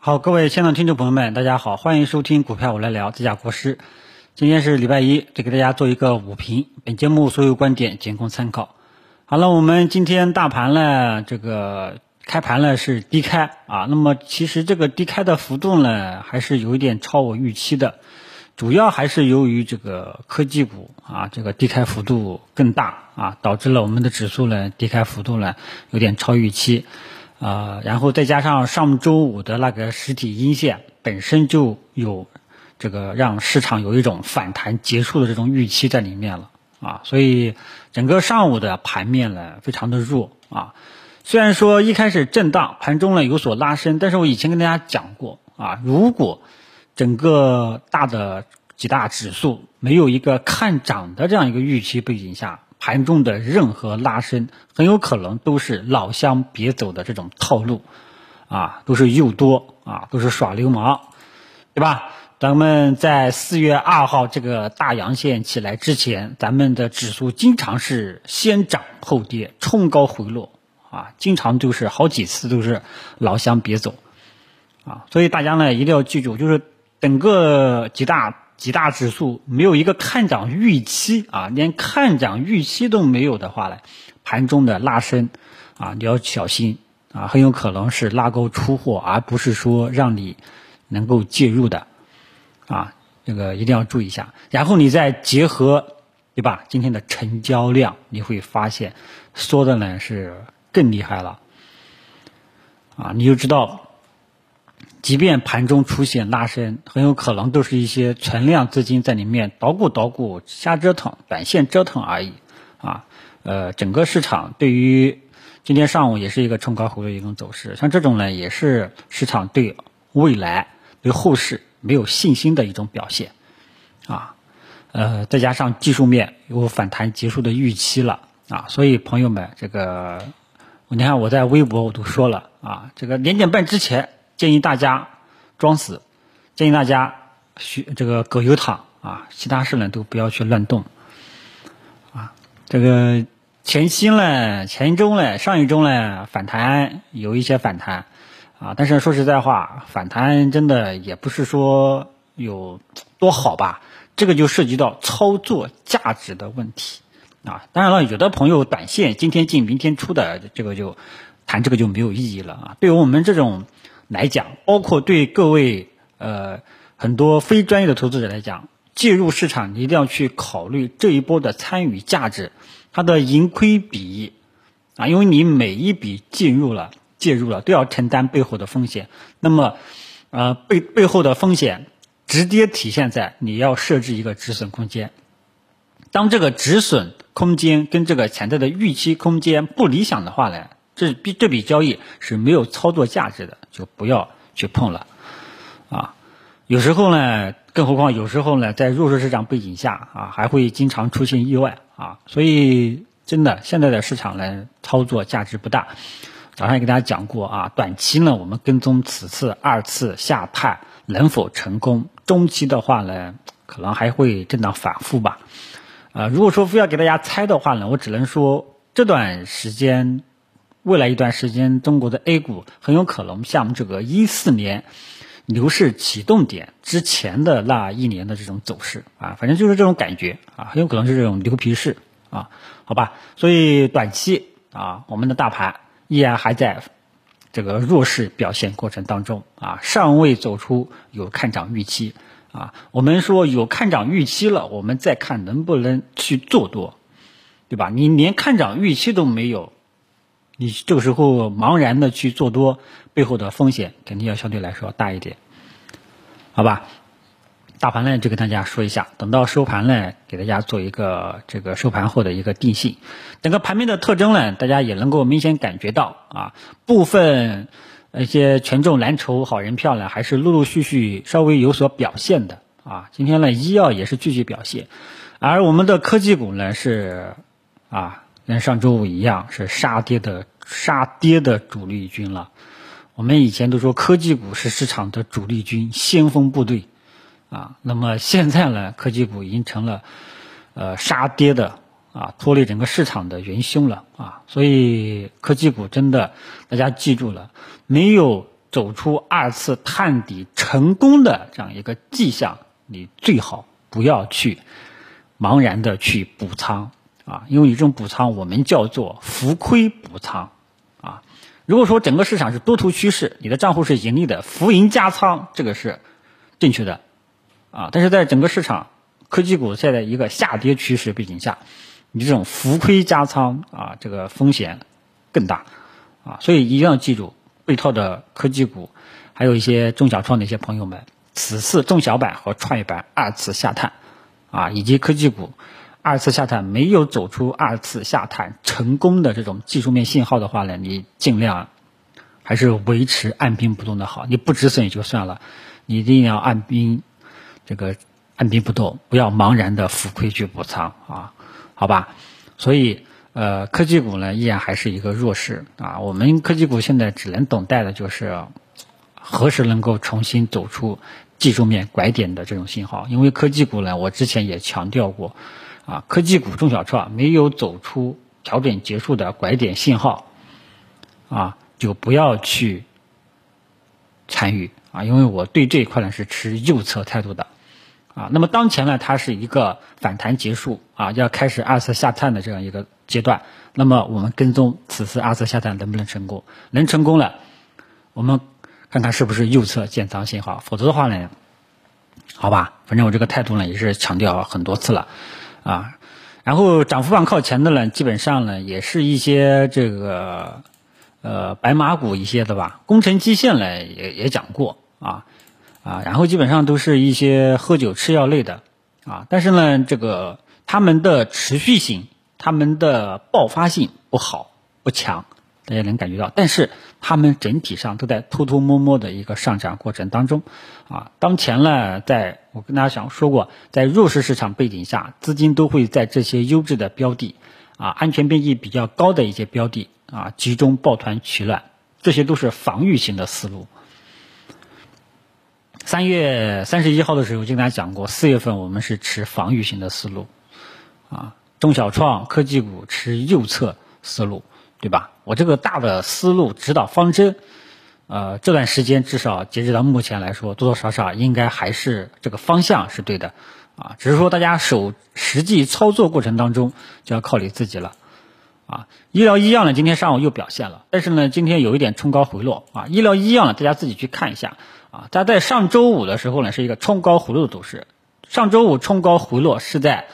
好，各位亲爱的听众朋友们，大家好，欢迎收听股票我来聊，自家国师。今天是礼拜一，就给大家做一个午评。本节目所有观点仅供参考。好了，我们今天大盘呢，这个开盘呢是低开啊，那么其实这个低开的幅度呢，还是有一点超我预期的，主要还是由于这个科技股啊，这个低开幅度更大啊，导致了我们的指数呢低开幅度呢有点超预期。啊，然后再加上上周五的那个实体阴线本身就有这个让市场有一种反弹结束的这种预期在里面了啊，所以整个上午的盘面呢非常的弱啊。虽然说一开始震荡，盘中呢有所拉升，但是我以前跟大家讲过啊，如果整个大的几大指数没有一个看涨的这样一个预期背景下。盘中的任何拉升，很有可能都是老乡别走的这种套路，啊，都是诱多啊，都是耍流氓，对吧？咱们在四月二号这个大阳线起来之前，咱们的指数经常是先涨后跌，冲高回落，啊，经常就是好几次都是老乡别走，啊，所以大家呢一定要记住，就是整个几大。几大指数没有一个看涨预期啊，连看涨预期都没有的话呢，盘中的拉升啊，你要小心啊，很有可能是拉高出货，而不是说让你能够介入的啊，这个一定要注意一下。然后你再结合对吧，今天的成交量，你会发现缩的呢是更厉害了啊，你就知道。即便盘中出现拉升，很有可能都是一些存量资金在里面捣鼓捣鼓、瞎折腾、短线折腾而已，啊，呃，整个市场对于今天上午也是一个冲高回落一种走势，像这种呢，也是市场对未来、对后市没有信心的一种表现，啊，呃，再加上技术面有反弹结束的预期了，啊，所以朋友们，这个你看我在微博我都说了，啊，这个两点半之前。建议大家装死，建议大家学这个葛优躺啊，其他事呢都不要去乱动啊。这个前期呢，前一周呢，上一周呢反弹有一些反弹啊，但是说实在话，反弹真的也不是说有多好吧。这个就涉及到操作价值的问题啊。当然了，有的朋友短线今天进明天出的，这个就谈这个就没有意义了啊。对于我们这种。来讲，包括对各位呃很多非专业的投资者来讲，介入市场你一定要去考虑这一波的参与价值，它的盈亏比啊，因为你每一笔进入了介入了都要承担背后的风险，那么呃背背后的风险直接体现在你要设置一个止损空间，当这个止损空间跟这个潜在的预期空间不理想的话呢？这笔这笔交易是没有操作价值的，就不要去碰了，啊，有时候呢，更何况有时候呢，在弱势市场背景下啊，还会经常出现意外啊，所以真的现在的市场呢，操作价值不大。早上也给大家讲过啊，短期呢，我们跟踪此次二次下探能否成功，中期的话呢，可能还会震荡反复吧。啊，如果说非要给大家猜的话呢，我只能说这段时间。未来一段时间，中国的 A 股很有可能像这个一四年牛市启动点之前的那一年的这种走势啊，反正就是这种感觉啊，很有可能是这种牛皮市啊，好吧？所以短期啊，我们的大盘依然还在这个弱势表现过程当中啊，尚未走出有看涨预期啊。我们说有看涨预期了，我们再看能不能去做多，对吧？你连看涨预期都没有。你这个时候茫然的去做多，背后的风险肯定要相对来说大一点，好吧？大盘呢就跟大家说一下，等到收盘呢，给大家做一个这个收盘后的一个定性。整个盘面的特征呢，大家也能够明显感觉到啊，部分一些权重蓝筹好人票呢，还是陆陆续续稍微有所表现的啊。今天呢，医药也是继续表现，而我们的科技股呢是啊。跟上周五一样，是杀跌的杀跌的主力军了。我们以前都说科技股是市场的主力军、先锋部队啊。那么现在呢，科技股已经成了呃杀跌的啊，拖累整个市场的元凶了啊。所以科技股真的，大家记住了，没有走出二次探底成功的这样一个迹象，你最好不要去茫然的去补仓啊，因为你这种补仓我们叫做浮亏补仓啊。如果说整个市场是多头趋势，你的账户是盈利的，浮盈加仓这个是正确的啊。但是在整个市场科技股现在一个下跌趋势背景下，你这种浮亏加仓啊，这个风险更大啊。所以一定要记住。被套的科技股，还有一些中小创的一些朋友们，此次中小板和创业板二次下探，啊，以及科技股二次下探没有走出二次下探成功的这种技术面信号的话呢，你尽量还是维持按兵不动的好。你不止损也就算了，你一定要按兵这个按兵不动，不要茫然的浮亏去补仓啊，好吧？所以。呃，科技股呢依然还是一个弱势啊。我们科技股现在只能等待的就是何时能够重新走出技术面拐点的这种信号。因为科技股呢，我之前也强调过啊，科技股中小创没有走出调整结束的拐点信号啊，就不要去参与啊。因为我对这一块呢是持右侧态度的啊。那么当前呢，它是一个反弹结束啊，要开始二次下探的这样一个。阶段，那么我们跟踪此次二次下探能不能成功？能成功了，我们看看是不是右侧建仓信号，否则的话呢，好吧，反正我这个态度呢也是强调很多次了啊。然后涨幅榜靠前的呢，基本上呢也是一些这个呃白马股一些的吧，工程机械呢也也讲过啊啊，然后基本上都是一些喝酒吃药类的啊，但是呢这个他们的持续性。他们的爆发性不好不强，大家能感觉到，但是他们整体上都在偷偷摸摸的一个上涨过程当中，啊，当前呢，在我跟大家讲说过，在弱势市场背景下，资金都会在这些优质的标的，啊，安全边际比较高的一些标的，啊，集中抱团取暖，这些都是防御型的思路。三月三十一号的时候就跟大家讲过，四月份我们是持防御型的思路，啊。中小创科技股持右侧思路，对吧？我这个大的思路指导方针，呃，这段时间至少截止到目前来说，多多少少应该还是这个方向是对的，啊，只是说大家手实际操作过程当中就要靠你自己了，啊，医疗医药呢，今天上午又表现了，但是呢，今天有一点冲高回落，啊，医疗医药呢，大家自己去看一下，啊，它在上周五的时候呢是一个冲高回落的走势，上周五冲高回落是在。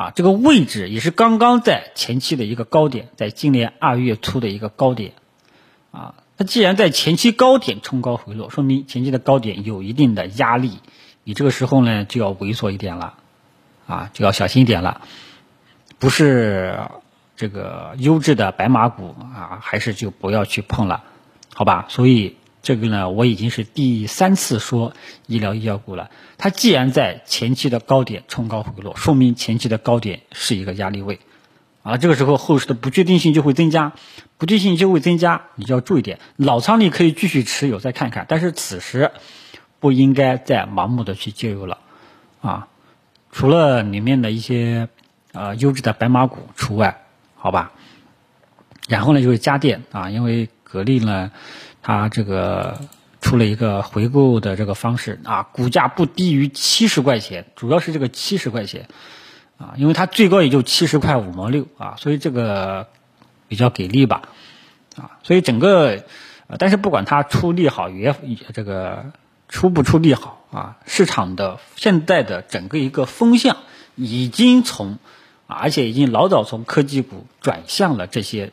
啊，这个位置也是刚刚在前期的一个高点，在今年二月初的一个高点，啊，它既然在前期高点冲高回落，说明前期的高点有一定的压力，你这个时候呢就要猥琐一点了，啊，就要小心一点了，不是这个优质的白马股啊，还是就不要去碰了，好吧？所以。这个呢，我已经是第三次说医疗医药股了。它既然在前期的高点冲高回落，说明前期的高点是一个压力位，啊，这个时候后市的不确定性就会增加，不确定性就会增加，你就要注意点。老仓你可以继续持有再看看，但是此时不应该再盲目的去介入了，啊，除了里面的一些呃优质的白马股除外，好吧。然后呢就是家电啊，因为格力呢。它这个出了一个回购的这个方式啊，股价不低于七十块钱，主要是这个七十块钱啊，因为它最高也就七十块五毛六啊，所以这个比较给力吧啊，所以整个，但是不管它出利好也这个出不出利好啊，市场的现在的整个一个风向已经从，而且已经老早从科技股转向了这些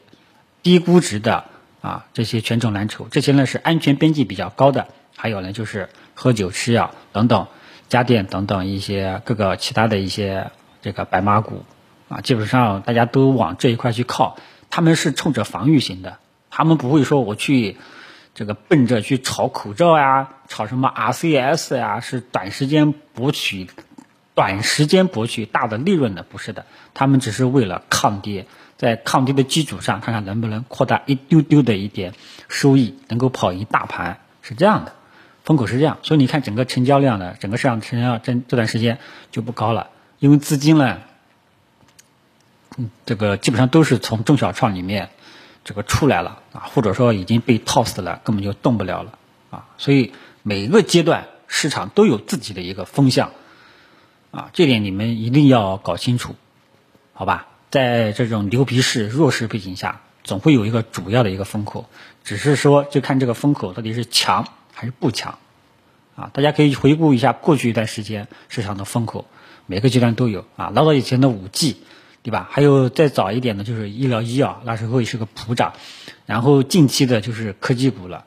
低估值的。啊，这些权重蓝筹，这些呢是安全边际比较高的，还有呢就是喝酒吃药等等，家电等等一些各个其他的一些这个白马股，啊，基本上大家都往这一块去靠，他们是冲着防御型的，他们不会说我去这个奔着去炒口罩呀，炒什么 RCS 呀，是短时间博取短时间博取大的利润的，不是的，他们只是为了抗跌。在抗跌的基础上，看看能不能扩大一丢丢的一点收益，能够跑赢大盘，是这样的，风口是这样。所以你看，整个成交量呢，整个市场成交量这这段时间就不高了，因为资金呢，这个基本上都是从中小创里面这个出来了啊，或者说已经被套死了，根本就动不了了啊。所以每个阶段市场都有自己的一个风向啊，这点你们一定要搞清楚，好吧？在这种牛皮市弱势背景下，总会有一个主要的一个风口，只是说就看这个风口到底是强还是不强啊。大家可以回顾一下过去一段时间市场的风口，每个阶段都有啊。老早以前的五 G。对吧？还有再早一点的，就是医疗医药，那时候也是个普涨。然后近期的就是科技股了。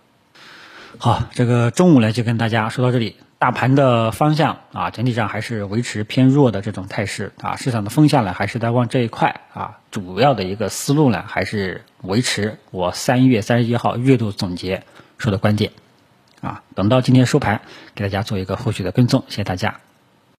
好，这个中午呢就跟大家说到这里。大盘的方向啊，整体上还是维持偏弱的这种态势啊。市场的风向呢，还是在往这一块啊。主要的一个思路呢，还是维持我三月三十一号月度总结说的观点啊。等到今天收盘，给大家做一个后续的跟踪。谢谢大家。